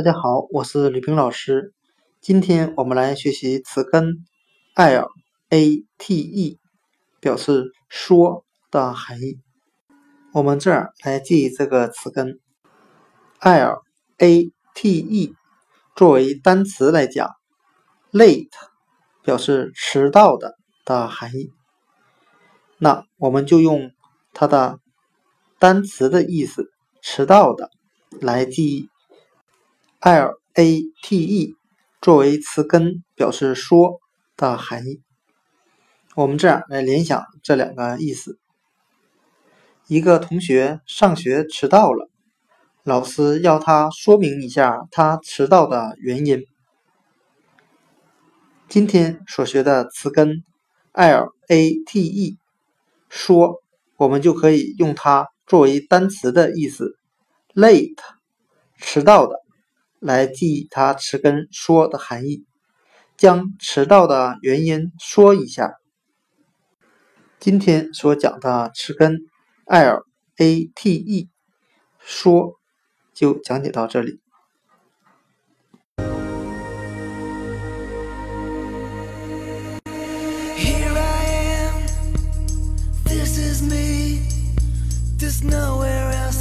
大家好，我是吕冰老师。今天我们来学习词根 late，表示说的含义。我们这儿来记这个词根 late，作为单词来讲，late 表示迟到的的含义。那我们就用它的单词的意思“迟到的”来记忆。Late 作为词根表示说的含义，我们这样来联想这两个意思：一个同学上学迟到了，老师要他说明一下他迟到的原因。今天所学的词根 late 说，我们就可以用它作为单词的意思：late 迟到的。来记忆它词根“说”的含义，将迟到的原因说一下。今天所讲的词根 “l a t e”，说，就讲解到这里。Nowhere else